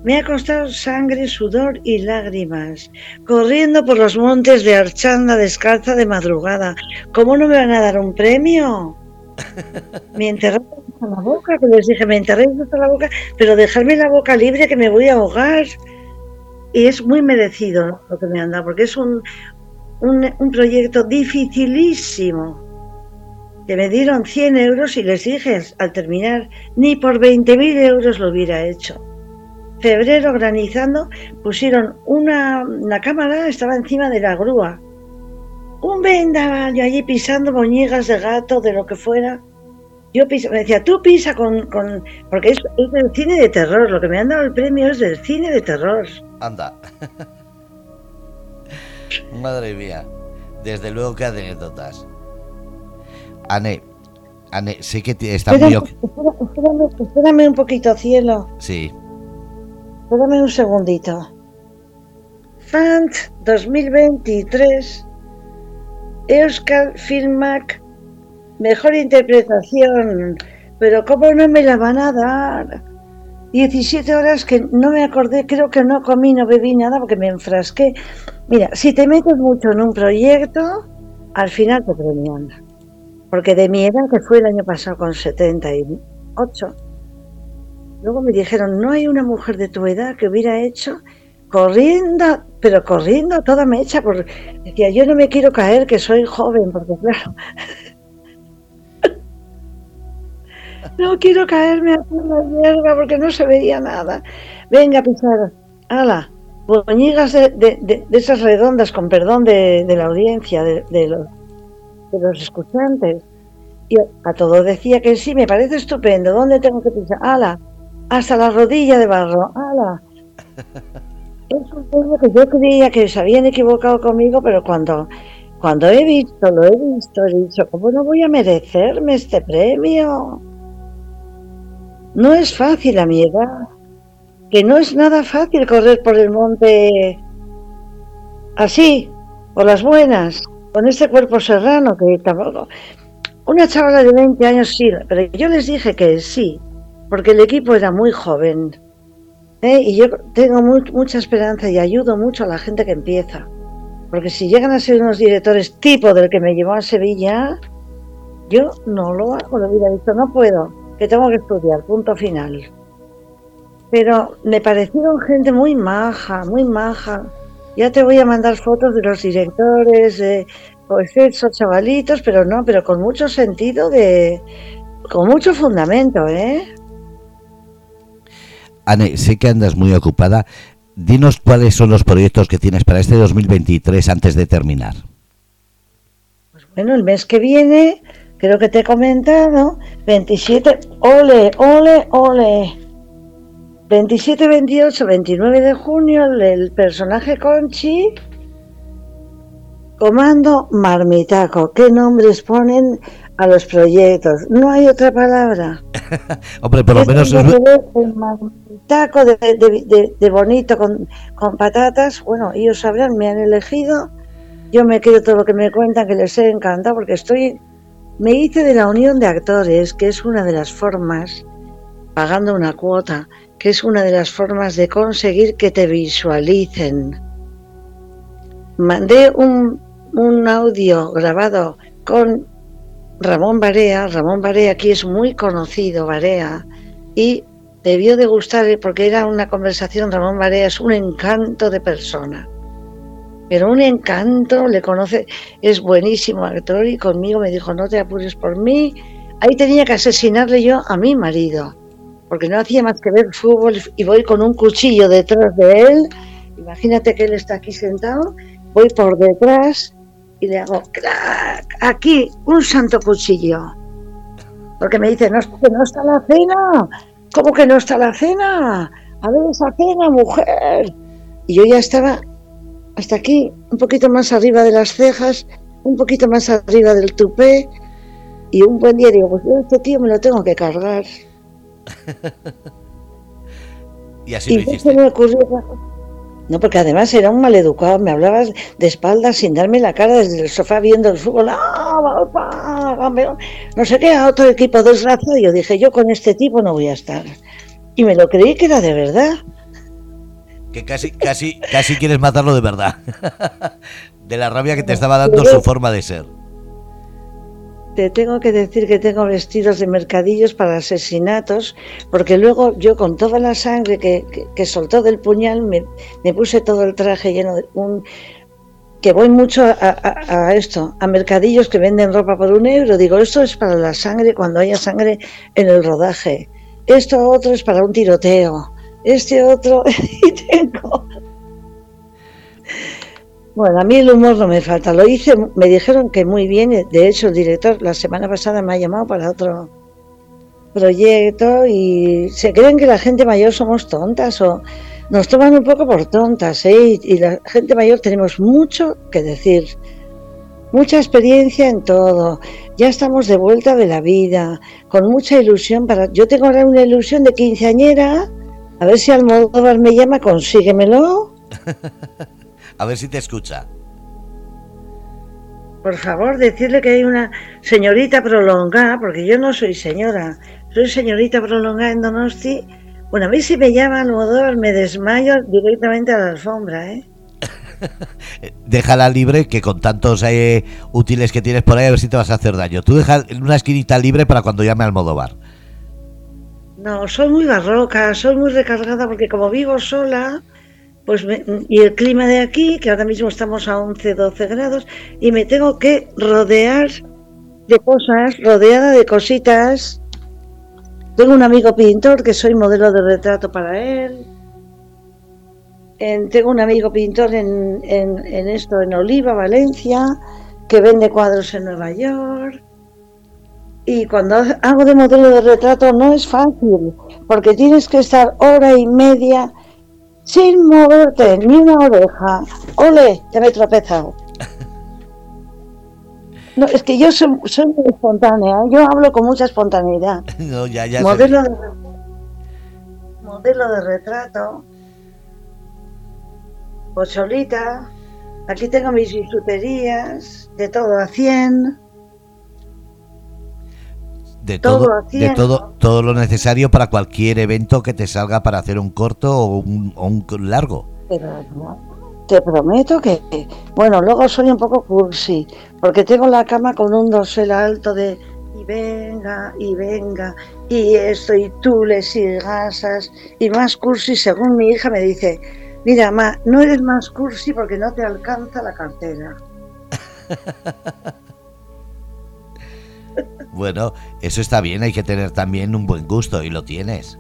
me ha costado sangre, sudor y lágrimas, corriendo por los montes de Archanda descalza de madrugada. ¿Cómo no me van a dar un premio? [LAUGHS] Me enterraron hasta la boca, que les dije, me enterréis hasta la boca, pero dejarme la boca libre que me voy a ahogar y es muy merecido lo que me han dado, porque es un, un, un proyecto dificilísimo. Que me dieron 100 euros y les dije al terminar, ni por 20.000 euros lo hubiera hecho. febrero granizando, pusieron una, la cámara, estaba encima de la grúa. Un vendaval, yo allí pisando boñigas de gato, de lo que fuera. Yo piso, me decía, tú pisa con, con porque es, es, del cine de terror, lo que me han dado el premio es del cine de terror. Anda. [LAUGHS] Madre mía, desde luego que anécdotas. Ane, Ane, sé que está muy... Espérame, espérame, un poquito, cielo. Sí. Espérame un segundito. Fant 2023, Euskal Filmak, mejor interpretación, pero ¿cómo no me la van a dar? 17 horas que no me acordé, creo que no comí, no bebí nada porque me enfrasqué. Mira, si te metes mucho en un proyecto, al final te premian. Porque de mi edad, que fue el año pasado con 78, luego me dijeron, no hay una mujer de tu edad que hubiera hecho corriendo, pero corriendo toda mecha, porque decía, yo no me quiero caer, que soy joven, porque claro, [LAUGHS] no quiero caerme en la hierba porque no se veía nada. Venga, pisar, ala, boñigas de, esas redondas, con perdón de, la audiencia, de, los, de los escuchantes. Y a todo decía que sí, me parece estupendo. ¿Dónde tengo que pisar? ¡Hala! Hasta la rodilla de barro. ¡Hala! [LAUGHS] Es un premio que yo creía que se habían equivocado conmigo, pero cuando, cuando he visto, lo he visto, he dicho, ¿cómo no voy a merecerme este premio? No es fácil a mi edad que no es nada fácil correr por el monte así, por las buenas, con este cuerpo serrano que tampoco... Una chavala de 20 años sí, pero yo les dije que sí, porque el equipo era muy joven. ¿eh? Y yo tengo mucha esperanza y ayudo mucho a la gente que empieza. Porque si llegan a ser unos directores tipo del que me llevó a Sevilla, yo no lo hago, lo hubiera dicho, no puedo, que tengo que estudiar, punto final pero me parecieron gente muy maja, muy maja. Ya te voy a mandar fotos de los directores, de pues esos chavalitos, pero no, pero con mucho sentido de, con mucho fundamento, ¿eh? Anne, sé que andas muy ocupada. Dinos cuáles son los proyectos que tienes para este 2023 antes de terminar. Pues bueno, el mes que viene, creo que te he comentado, 27, ole, ole, ole. 27, 28, 29 de junio, el personaje Conchi, Comando Marmitaco. ¿Qué nombres ponen a los proyectos? No hay otra palabra. [LAUGHS] Hombre, por lo menos... El marmitaco de, bonito con, con, patatas, bueno, ellos sabrán, me han elegido. Yo me quedo todo lo que me cuentan, que les he encantado, porque estoy... Me hice de la unión de actores, que es una de las formas, pagando una cuota, que es una de las formas de conseguir que te visualicen. Mandé un, audio grabado con Ramón Barea. Ramón Barea aquí es muy conocido, Barea, y debió de gustar porque era una conversación. Ramón Barea es un encanto de persona, pero un encanto, le conoce, es buenísimo actor y conmigo me dijo, no te apures por mí. Ahí tenía que asesinarle yo a mi marido porque no hacía más que ver fútbol y voy con un cuchillo detrás de él. Imagínate que él está aquí sentado, voy por detrás y le hago aquí un santo cuchillo. Porque me dice, no, que no está la cena. ¿Cómo que no está la cena? A ver esa cena, mujer. Y yo ya estaba hasta aquí, un poquito más arriba de las cejas, un poquito más arriba del tupé. Y un buen día digo, pues yo este tío me lo tengo que cargar. [LAUGHS] y así lo hiciste. No, porque además era un maleducado, me hablabas de espaldas sin darme la cara desde el sofá viendo el fútbol. ¡Ah, no sé qué, a otro equipo desgraciado. Y yo dije, yo con este tipo no voy a estar. Y me lo creí que era de verdad. Que casi, casi, casi quieres matarlo de verdad. [LAUGHS] de la rabia que te estaba dando su forma de ser. Te tengo que decir que tengo vestidos de mercadillos para asesinatos, porque luego yo con toda la sangre que, soltó del puñal me, puse todo el traje lleno de un... que voy mucho a, esto, a mercadillos que venden ropa por un euro. Digo, esto es para la sangre cuando haya sangre en el rodaje. Esto otro es para un tiroteo. este otro, [LAUGHS] y tengo... Bueno, a mí el humor no me falta. Lo hice, me dijeron que muy bien. De hecho, el director la semana pasada me ha llamado para otro proyecto y se creen que la gente mayor somos tontas o nos toman un poco por tontas. ¿eh? Y, la gente mayor tenemos mucho que decir, mucha experiencia en todo. Ya estamos de vuelta de la vida, con mucha ilusión. para Yo tengo ahora una ilusión de quinceañera a ver si Almodóvar me llama, consíguemelo. [LAUGHS] A ver si te escucha. Por favor, decirle que hay una señorita prolongada, porque yo no soy señora, soy señorita prolongada en Donosti. Bueno, a mí si me llama Almodóvar me desmayo directamente a la alfombra, ¿eh? [LAUGHS] Déjala libre, que con tantos eh, útiles que tienes por ahí, a ver si te vas a hacer daño. Tú deja una esquinita libre para cuando llame Almodóvar. No, soy muy barroca, soy muy recargada porque como vivo sola, pues y el clima de aquí, que ahora mismo estamos a 11, 12 grados, y me tengo que rodear de cosas, rodeada de cositas. Tengo un amigo pintor que soy modelo de retrato para él. tengo un amigo pintor en, en esto, en Oliva, Valencia, que vende cuadros en Nueva York. Y cuando hago de modelo de retrato no es fácil, porque tienes que estar hora y media sin moverte ni una oreja. ¡Ole! Ya me he tropezado. [LAUGHS] No, es que yo soy, muy espontánea, yo hablo con mucha espontaneidad. [LAUGHS] No, ya, ya. Modelo, de, modelo de retrato. Pocholita. Aquí tengo mis bisuterías, de todo a 100 de todo, de todo, todo lo necesario para cualquier evento que te salga para hacer un corto o un, largo. te prometo que, bueno, luego soy un poco cursi, porque tengo la cama con un dosel alto de y venga, y venga, y esto, y tules y gasas, y más cursi, según mi hija me dice, mira, ma, no eres más cursi porque no te alcanza la cartera. [LAUGHS] Bueno, eso está bien, hay que tener también un buen gusto y lo tienes.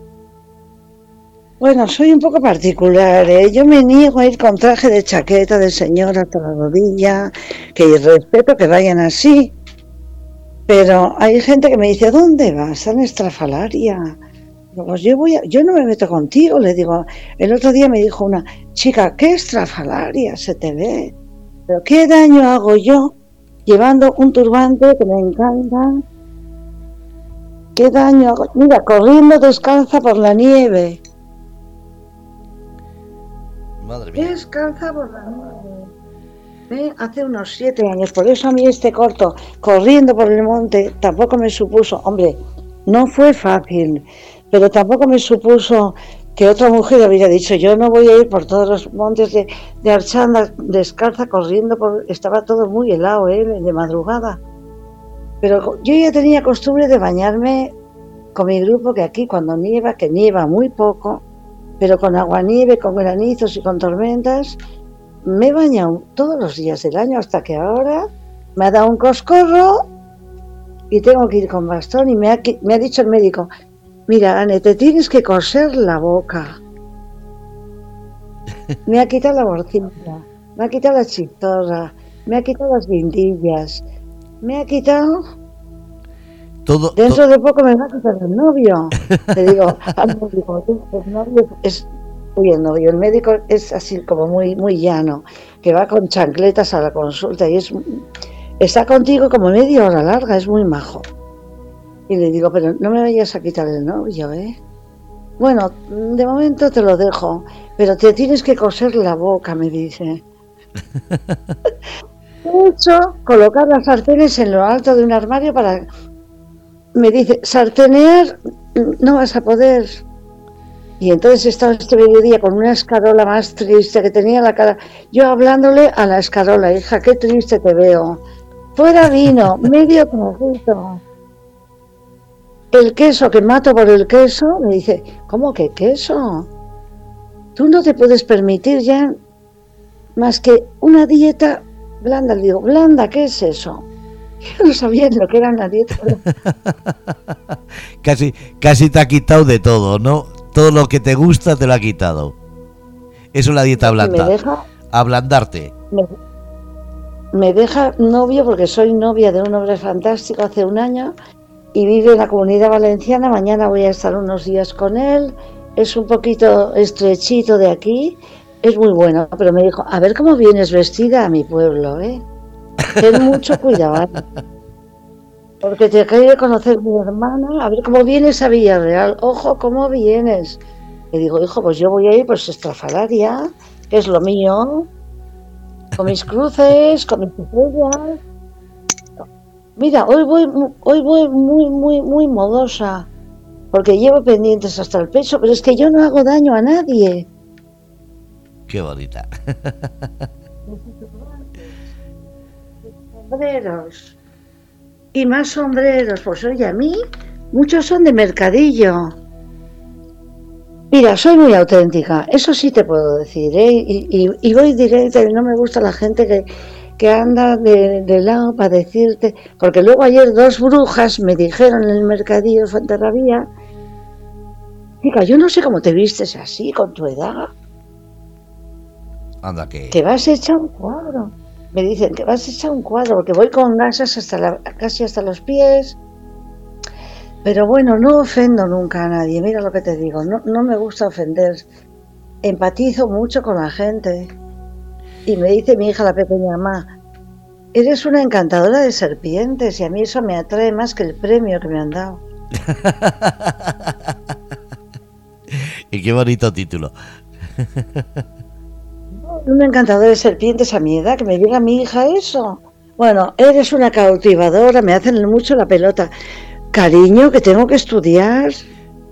Bueno, soy un poco particular, ¿eh? yo me niego a ir con traje de chaqueta de señora hasta la rodilla, que respeto que vayan así, pero hay gente que me dice, ¿dónde vas? A estrafalaria. Pues yo, voy yo no me meto contigo, le digo. El otro día me dijo una chica, ¿qué estrafalaria se te ve? ¿Pero qué daño hago yo llevando un turbante que me encanta? ¿Qué daño? Mira, corriendo descalza por la nieve. Madre mía. Descalza por la nieve. Hace unos siete años, por eso a mí este corto, corriendo por el monte, tampoco me supuso, hombre, no fue fácil, pero tampoco me supuso que otra mujer hubiera dicho, yo no voy a ir por todos los montes de, de Archanda descalza, corriendo, por, estaba todo muy helado, ¿eh? de madrugada. Pero yo ya tenía costumbre de bañarme con mi grupo, que aquí cuando nieva, que nieva muy poco, pero con agua nieve, con granizos y con tormentas, me he bañado todos los días del año hasta que ahora me ha dado un coscorro y tengo que ir con bastón y me ha, me ha dicho el médico, mira, Anne, te tienes que coser la boca. [LAUGHS] Me ha quitado la borcilla, me ha quitado la chitorra, me ha quitado las guindillas, me ha quitado. Todo, Dentro de poco me va a quitar el novio. Te digo, [LAUGHS] el novio es. Uy, el novio, el médico es así como muy, muy llano, que va con chancletas a la consulta y es está contigo como media hora larga, es muy majo. Y le digo, pero no me vayas a quitar el novio, ¿eh? Bueno, de momento te lo dejo, pero te tienes que coser la boca, me dice. [LAUGHS] He hecho colocar las sartenes en lo alto de un armario para... Me dice, sartenear no vas a poder. Y entonces estaba este mediodía con una escarola más triste que tenía la cara. Yo hablándole a la escarola, hija, qué triste te veo. Fuera vino, [LAUGHS] medio trocito. El queso que mato por el queso, me dice, ¿cómo que queso? Tú no te puedes permitir ya más que una dieta Blanda, le digo, blanda, ¿qué es eso? [LAUGHS] Yo no sabía lo que era una dieta. [LAUGHS] casi, casi te ha quitado de todo, ¿no? todo lo que te gusta te lo ha quitado. Eso es la dieta blanda. Me deja, Ablandarte. Me, deja novio porque soy novia de un hombre fantástico hace un año y vive en la comunidad valenciana. Mañana voy a estar unos días con él. Es un poquito estrechito de aquí. Es muy bueno, pero me dijo, a ver cómo vienes vestida a mi pueblo, ¿eh? Ten mucho [LAUGHS] cuidado. Porque te quiere conocer mi hermana, a ver cómo vienes a Villarreal. Ojo, cómo vienes. Le digo, hijo, pues yo voy a ir pues estrafalaria, que es lo mío, con mis cruces, con mis estrellas. Mira, hoy voy, hoy voy muy, muy, muy modosa, porque llevo pendientes hasta el pecho, pero es que yo no hago daño a nadie. Qué bonita. sombreros. Y más sombreros. Pues oye, a mí muchos son de mercadillo. Mira, soy muy auténtica, eso sí te puedo decir, ¿eh? y, voy directa y no me gusta la gente que, que anda de, lado para decirte, porque luego ayer dos brujas me dijeron en el mercadillo de Fuenterrabía, chica, yo no sé cómo te vistes así con tu edad. Anda que... Que vas hecha un cuadro me dicen que vas a echar un cuadro porque voy con gasas hasta la, casi hasta los pies. Pero bueno, no ofendo nunca a nadie, mira lo que te digo, no, no me gusta ofender. Empatizo mucho con la gente. Y me dice mi hija, la pequeña mamá, eres una encantadora de serpientes y a mí eso me atrae más que el premio que me han dado. [LAUGHS] y qué bonito título. [LAUGHS] un encantador de serpientes a mi edad, que me diga mi hija eso. Bueno, eres una cautivadora, me hacen mucho la pelota. Cariño, que tengo que estudiar.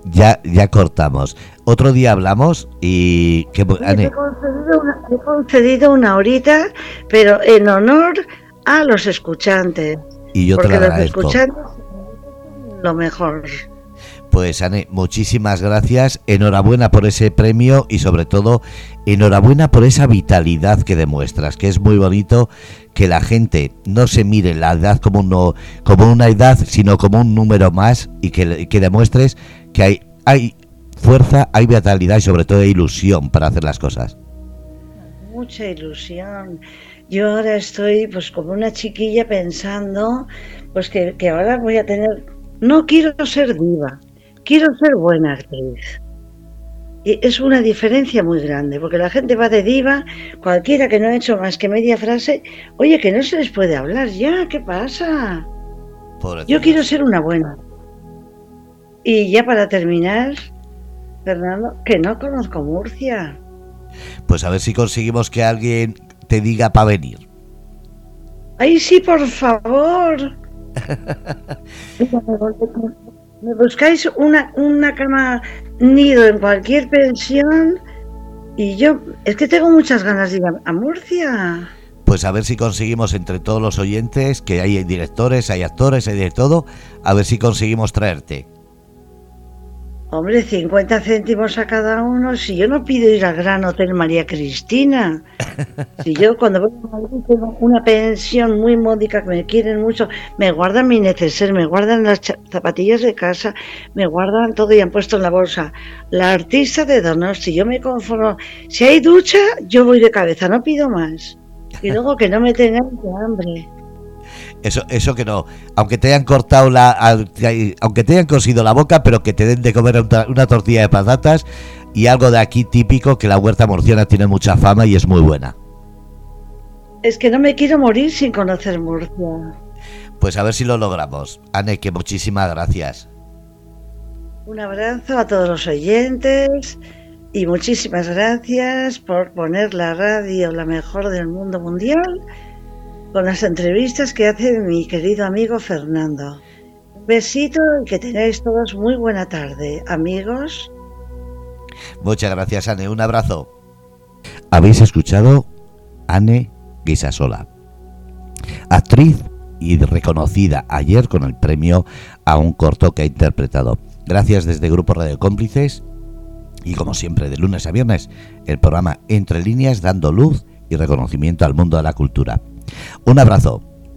Ya, ya cortamos. Otro día hablamos y... Que, he, concedido una, he concedido una horita, pero en honor a los escuchantes. Y yo te lo agradezco. Los escuchantes lo mejor. Pues Anne, muchísimas gracias, enhorabuena por ese premio y sobre todo enhorabuena por esa vitalidad que demuestras, que es muy bonito que la gente no se mire la edad como, uno, como una edad, sino como un número más y que, que demuestres que hay, hay fuerza, hay vitalidad y sobre todo ilusión para hacer las cosas. Mucha ilusión. Yo ahora estoy pues como una chiquilla pensando pues que, que ahora voy a tener... No quiero ser diva, quiero ser buena actriz. Y es una diferencia muy grande, porque la gente va de diva, cualquiera que no ha hecho más que media frase, oye, que no se les puede hablar ya, ¿qué pasa? Yo quiero ser una buena. Y ya para terminar, Fernando, que no conozco Murcia. Pues a ver si conseguimos que alguien te diga para venir. Ay, sí, por favor. [LAUGHS] Me buscáis una, una cama nido en cualquier pensión y yo es que tengo muchas ganas de ir a, Murcia. Pues a ver si conseguimos entre todos los oyentes, que hay directores, hay actores, hay de todo, a ver si conseguimos traerte. Hombre, 50 céntimos a cada uno. Si yo no pido ir al Gran Hotel María Cristina. Si yo [LAUGHS] cuando voy a Madrid tengo una pensión muy módica que me quieren mucho, me guardan mi neceser, me guardan las zapatillas de casa, me guardan todo y han puesto en la bolsa. La artista de Donosti, yo me conformo. Si hay ducha, yo voy de cabeza, no pido más. Y luego que no me tengan de hambre. Eso, eso que no, aunque te hayan cortado la, aunque te hayan cosido la boca, pero que te den de comer una, tortilla de patatas y algo de aquí típico que la huerta murciana tiene mucha fama y es muy buena. Es que no me quiero morir sin conocer Murcia. Pues a ver si lo logramos. Anne, que muchísimas gracias. Un abrazo a todos los oyentes y muchísimas gracias por poner la radio la mejor del mundo mundial con las entrevistas que hace mi querido amigo Fernando. Besito y que tengáis todos muy buena tarde, amigos. Muchas gracias, Anne. Un abrazo. Habéis escuchado Anne Guisasola, actriz y reconocida ayer con el premio a un corto que ha interpretado. Gracias desde Grupo Radio Cómplices y como siempre de lunes a viernes el programa Entre líneas dando luz y reconocimiento al mundo de la cultura. Un abrazo.